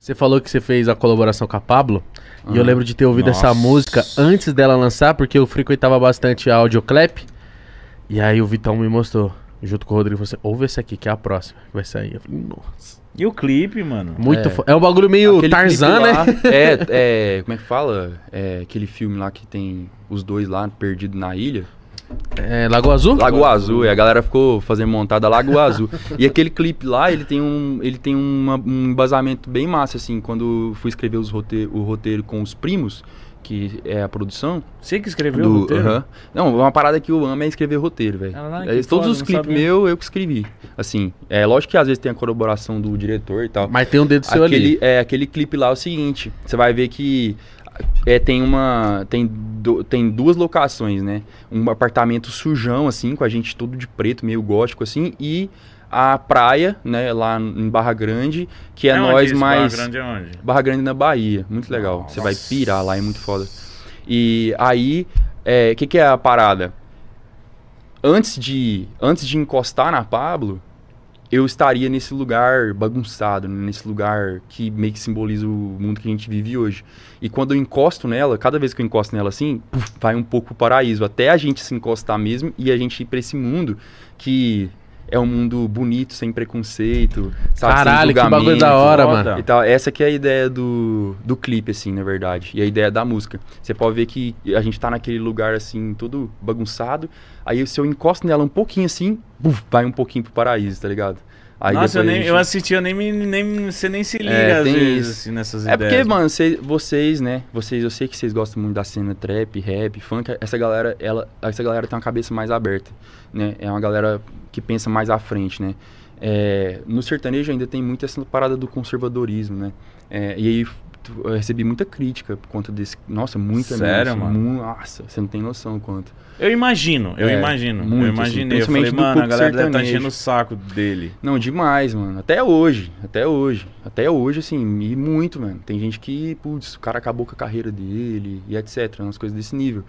Você falou que você fez a colaboração com a Pablo. E eu Ah, lembro de ter ouvido essa nossa. música antes dela lançar, porque eu frequentava bastante a Audioclap. E aí o Vitão me mostrou, junto com o Rodrigo, você ouve esse aqui, que é a próxima, que vai sair. Eu falei, nossa. E o clipe, mano? Muito É. fo- é. um bagulho meio Aquele Tarzan, né? lá, É, é. Como é que fala? É aquele filme lá que tem os dois lá perdidos na ilha. É, Lagoa Azul? Lago Azul, e a galera ficou fazendo montada Lago Azul. E aquele clipe lá, ele tem um, ele tem uma- um embasamento bem massa, assim. Quando fui escrever os rote- o roteiro com os primos, que é a produção. Você que escreveu o Do, roteiro? aham. Não, uma parada que eu amo é escrever roteiro, velho. Caralho, É, Todos foda, os clipes meus, eu que escrevi. Assim, é lógico que às vezes tem a colaboração do diretor e tal. Mas tem um dedo seu aquele, ali. É, aquele clipe lá é o seguinte, você vai ver que é, tem uma. Tem, du- tem duas locações, né? Um apartamento sujão, assim, com a gente todo de preto, meio gótico, assim, e a praia, né, lá em Barra Grande, que é, onde nós mais. Barra Grande é onde? Barra Grande na Bahia, muito legal. Você vai pirar lá, é muito foda. E aí, o que, que é a parada? Antes de, antes de encostar na Pablo, eu estaria nesse lugar bagunçado, né? nesse lugar que meio que simboliza o mundo que a gente vive hoje. E quando eu encosto nela, cada vez que eu encosto nela assim, vai um pouco pro paraíso, até a gente se encostar mesmo e a gente ir pra esse mundo que é um mundo bonito, sem preconceito, sabe? Caralho, que bagulho da hora, mano. E tal. Essa que é a ideia do, do clipe, assim, na verdade. E a ideia da música. Você pode ver que a gente tá naquele lugar, assim, todo bagunçado. Aí se eu encosto nela um pouquinho assim, buf, vai um pouquinho pro paraíso, tá ligado? Aí Nossa, eu, nem, gente- eu assisti, eu nem, me- nem você nem se liga É, às vezes assim, nessas É ideias. porque, mano, cê- vocês, né? Vocês, eu sei que vocês gostam muito da cena trap, rap, funk. Essa galera, ela, essa galera tem uma cabeça mais aberta, né? É uma galera que pensa mais à frente, né? É, no sertanejo ainda tem muito essa parada do conservadorismo, né? É, e aí eu recebi muita crítica por conta desse. Nossa, muita Sério, mesmo, mano? Nossa, você não tem noção o quanto. Eu imagino, eu É, imagino. muito, eu assim, imaginei. eu principalmente falei, mano, a galera deve sertanejo. enchendo o saco dele. Não, demais, mano. Até hoje. Até hoje. Até hoje, assim, e muito, mano. Tem gente que, putz, o cara acabou com a carreira dele e etc. Umas coisas desse nível.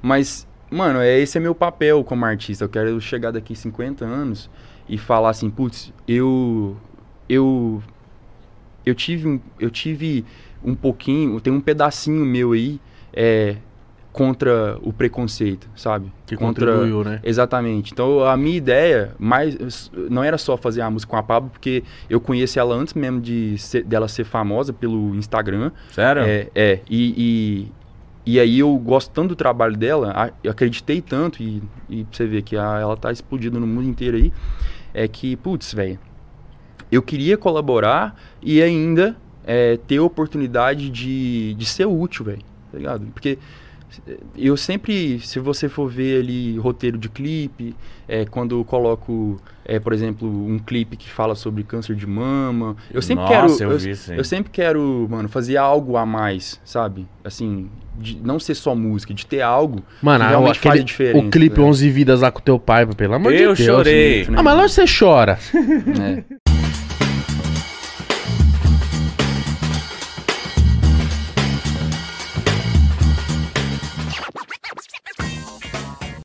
Mas, mano, é, esse é meu papel como artista. Eu quero chegar daqui 50 anos e falar assim, putz, eu. Eu. Eu tive um, eu tive um pouquinho, tem um pedacinho meu aí é, contra o preconceito, sabe? Que contra, contribuiu, né? Exatamente. Então a minha ideia mais não era só fazer a música com a Pablo, porque eu conheci ela antes mesmo de ser- dela ser famosa pelo Instagram. Sério? É, é e, e, e aí eu gosto tanto do trabalho dela, acreditei tanto, e, e você ver que a- ela tá explodida no mundo inteiro aí, é que, putz, velho, eu queria colaborar e ainda é, ter a oportunidade de, de ser útil, velho, tá ligado? Porque eu sempre, se você for ver ali roteiro de clipe, é, quando eu coloco, é, por exemplo, um clipe que fala sobre câncer de mama, eu sempre Nossa, quero, eu eu, vi eu sempre quero, mano, fazer algo a mais, sabe? Assim, de não ser só música, de ter algo Mano, que realmente aquele, faz diferença. o clipe velho. 11 Vidas lá com teu pai, pelo amor de Eu Deus. chorei. né? Ah, mas lógico que você chora. É.